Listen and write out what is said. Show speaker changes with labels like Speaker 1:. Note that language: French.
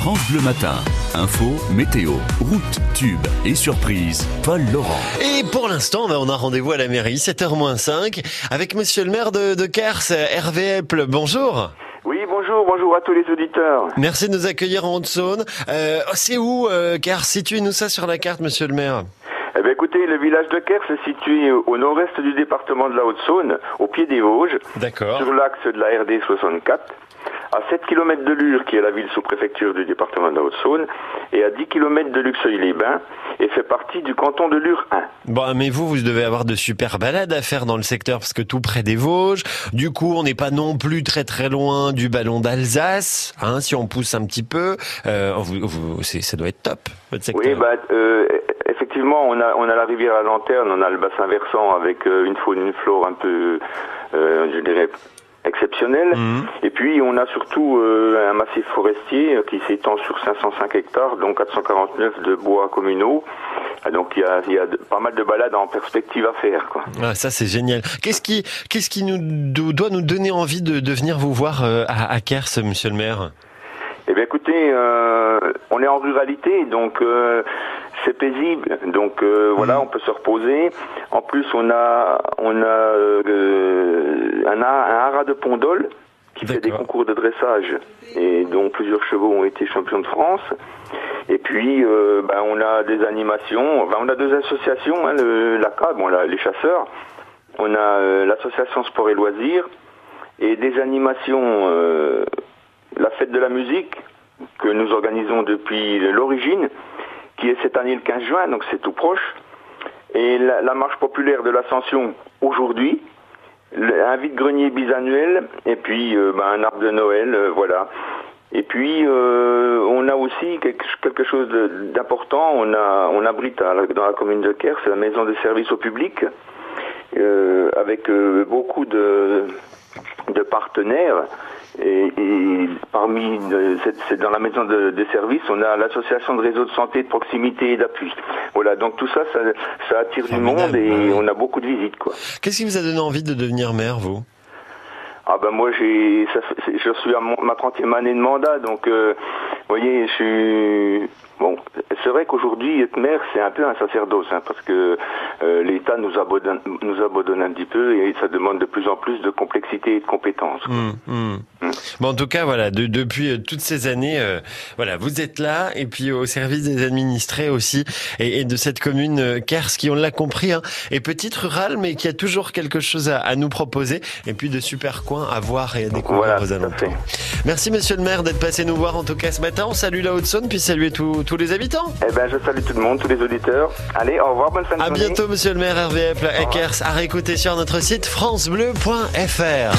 Speaker 1: France Bleu Matin. Info, météo, route, tube et surprise. Paul Laurent.
Speaker 2: Et pour l'instant, ben, on a rendez-vous à la mairie, 7h-5, avec monsieur le maire de, de Kers, Hervé. Bonjour.
Speaker 3: Oui, bonjour, bonjour à tous les auditeurs.
Speaker 2: Merci de nous accueillir en Haute-Saône. Euh, c'est où euh, Kers? Situez-nous ça sur la carte, monsieur le maire.
Speaker 3: Eh bien, écoutez, le village de Kers est situé au nord-est du département de la Haute-Saône, au pied des Vosges,
Speaker 2: D'accord.
Speaker 3: sur l'axe de la RD 64, à 7 km de Lure, qui est la ville sous-préfecture du département de la Haute-Saône, et à 10 km de Luxeuil-les-Bains, et fait partie du canton de Lure 1.
Speaker 2: Bon, mais vous, vous devez avoir de super balades à faire dans le secteur, parce que tout près des Vosges. Du coup, on n'est pas non plus très très loin du ballon d'Alsace, hein, si on pousse un petit peu. Euh, vous, vous, c'est- ça doit être top, votre secteur.
Speaker 3: Oui, bah, euh, effectivement, on a, on a la rivière à Lanterne, on a le bassin versant avec euh, une faune, une flore un peu, euh, je dirais, exceptionnelle.
Speaker 2: Mhm.
Speaker 3: Et puis, on a surtout euh, un massif forestier euh, qui s'étend sur 505 hectares, dont 449 de bois communaux. Ah, Donc, il y a, y a de- pas mal de balades en perspective à faire, quoi.
Speaker 2: Ah, ça c'est génial. Qu'est-ce qui, qu'est-ce qui nous do- doit nous donner envie de, de venir vous voir euh, à, à Kers, monsieur le maire?
Speaker 3: Eh bien, écoutez, euh, on est en ruralité, donc c'est paisible. Donc euh, voilà,
Speaker 2: Mhm.
Speaker 3: on peut se reposer. En plus, on a, on a euh, un, ha- un haras de Pondol qui fait des concours de dressage et dont plusieurs chevaux ont été champions de France. Et puis, euh, ben, on a des animations. On a deux associations, hein, le, bon, la- les chasseurs. On a l'association Sport et Loisirs et des animations. la fête de la musique que nous organisons depuis l'origine, qui est cette année le 15 juin, donc c'est tout proche. Et la, marche populaire de l'Ascension aujourd'hui, un vide-grenier bisannuel, et puis euh, ben, un arbre de Noël, euh, voilà. Et puis euh, on a aussi quelque, chose d'important, on on abrite dans la commune de Kers la maison de service au public, avec beaucoup de partenaires. Et, et parmi, euh, c'est dans la maison de, des services, on a l'association de réseaux de santé de proximité et d'appui. Voilà, donc tout ça, ça, ça attire du monde et on a beaucoup de visites, quoi.
Speaker 2: Qu'est-ce qui vous a donné envie de devenir maire, vous?
Speaker 3: Ah ben moi j'ai, je suis à mon- ma 30e année de mandat, donc euh, vous voyez, je suis bon. C'est vrai qu'aujourd'hui être maire c'est un peu un sacerdoce, hein, parce que euh, l'État nous abandonne, nous abandonne un petit peu et ça demande de plus en plus de complexité et de compétences.
Speaker 2: Hum, hum. Bon, en tout cas, voilà, de- depuis euh, toutes ces années, euh, voilà, vous êtes là et puis au service des administrés aussi et, et de cette commune euh, Kers qui, on l'a compris, hein, est petite rurale mais qui a toujours quelque chose à, à nous proposer et puis de super coins à voir et à découvrir
Speaker 3: Voilà,
Speaker 2: aux alentours. Merci Monsieur le maire d'être passé nous voir en tout cas ce matin. On salue la Haute-Saône puis saluer tous les habitants.
Speaker 3: Eh ben je salue tout le monde, tous les auditeurs. Allez, au revoir, bonne fin de
Speaker 2: À bientôt Monsieur le maire Hervé Eppel, à Kers, à réécouter sur notre site francebleu.fr.